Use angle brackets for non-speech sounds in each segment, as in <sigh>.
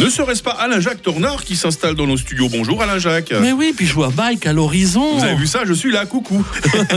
Ne serait-ce pas Alain-Jacques Tornard qui s'installe dans nos studios Bonjour Alain-Jacques. Mais oui, puis je vois Mike à l'horizon. Vous avez vu ça Je suis là, coucou. <laughs> <laughs>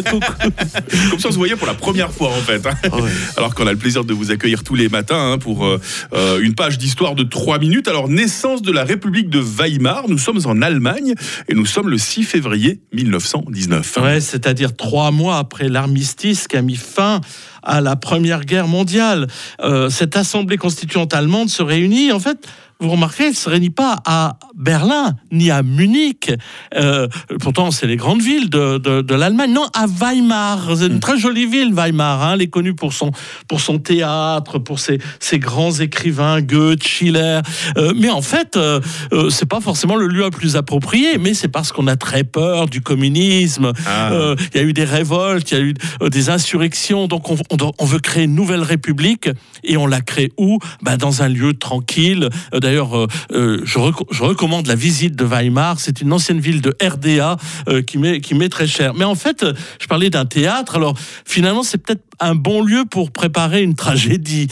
Comme ça, on se voyait pour la première fois en fait. hein. Ouais. Alors qu'on a le plaisir de vous accueillir tous les matins hein, pour euh, euh, une page d'histoire de 3 minutes. Alors, naissance de la République de Weimar. Nous sommes en Allemagne et nous sommes le 6 février 1919. Ouais, c'est-à-dire trois mois après l'armistice qui a mis fin à la Première Guerre mondiale. Euh, cette assemblée constituante allemande se réunit, en fait, vous remarquez, elle ne se réunit pas à Berlin ni à Munich. Euh, pourtant, c'est les grandes villes de, de- de l'Allemagne. Non, à Weimar. C'est une très jolie ville, Weimar. Hein. Elle est connue pour son, pour son théâtre, pour ses, ses grands écrivains, Goethe, Schiller. Euh, mais en fait, euh, euh, c'est pas forcément le lieu le plus approprié, mais c'est parce qu'on a très peur du communisme. Ah. Il y a eu des révoltes, il y a eu des insurrections. Donc, on, on- on veut créer une nouvelle république et on la crée où? Bah, Dans un lieu tranquille. D'ailleurs, euh, euh, je, reco- je recommande la visite de Weimar. C'est une ancienne ville de RDA euh, qui m'est qui m'est très chère. Mais en fait, je parlais d'un théâtre. Alors, finalement, c'est peut-être un bon lieu pour préparer une tragédie.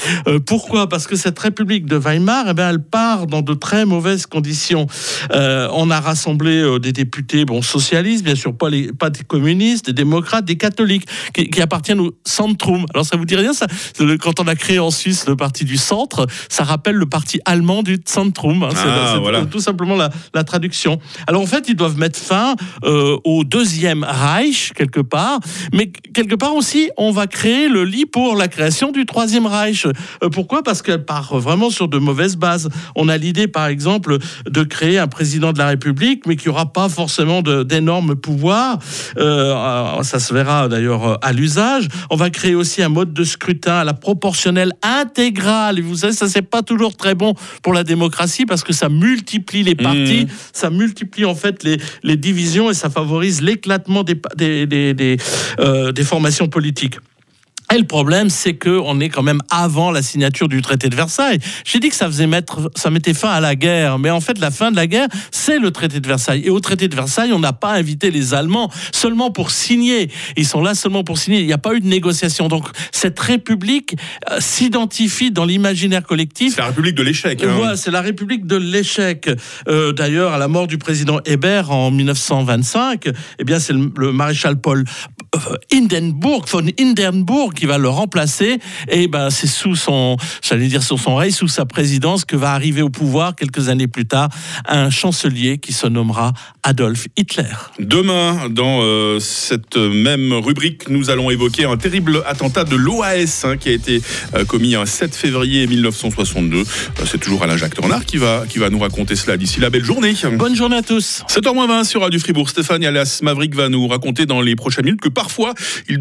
Pourquoi? Parce que cette République de Weimar, eh ben, elle part dans de très mauvaises conditions. On a rassemblé des députés, bon, socialistes, bien sûr, pas, les, pas des communistes, des démocrates, des catholiques, qui, appartiennent au Centrum. Alors, ça vous dit rien, ça? Quand on a créé en Suisse le parti du centre, ça rappelle le parti allemand du Centrum. hein. C'est Ah, c'est voilà. tout simplement la, la traduction. Alors, en fait, ils doivent mettre fin euh, au deuxième Reich, quelque part, mais quelque part aussi, on va créer le lit pour la création du troisième Reich. Euh, pourquoi? Parce qu'elle part vraiment sur de mauvaises bases. On a l'idée, par exemple, de créer un président de la République, mais qui n'aura pas forcément d'énormes pouvoirs. Euh, ça se verra d'ailleurs à l'usage. On va créer aussi un mode de scrutin à la proportionnelle intégrale. Et vous savez, ça c'est pas toujours très bon pour la démocratie parce que ça multiplie les partis, ça multiplie en fait les, les divisions et ça favorise l'éclatement des, pa- des, des, des, euh, des formations politiques. Et le problème, c'est que on est quand même avant la signature du traité de Versailles. J'ai dit que ça faisait mettre, ça mettait fin à la guerre, mais en fait, la fin de la guerre, c'est le traité de Versailles. Et au traité de Versailles, on n'a pas invité les Allemands seulement pour signer. Ils sont là seulement pour signer. Il n'y a pas eu de négociation. Donc, cette République euh, s'identifie dans l'imaginaire collectif C'est la République de l'échec. hein. voilà, c'est la République de l'échec. Euh, D'ailleurs, à la mort du président Hébert en 1925, eh bien, c'est le, le maréchal Paul euh, Hindenburg, von Hindenburg, qui va le remplacer. Et ben, c'est sous son, j'allais dire sous son règne, sous sa présidence, que va arriver au pouvoir quelques années plus tard un chancelier qui se nommera Adolf Hitler. Demain, dans euh, cette même rubrique, nous allons évoquer un terrible attentat de l'OAS hein, qui a été euh, commis un 7 février 1962. Euh, C'est toujours Alain-Jacques Tornard qui va, qui va nous raconter cela d'ici la belle journée. Bonne journée à tous. 7h20 sur Radio Fribourg. Stéphane alias Maverick va nous raconter dans les prochaines minutes que parfois, il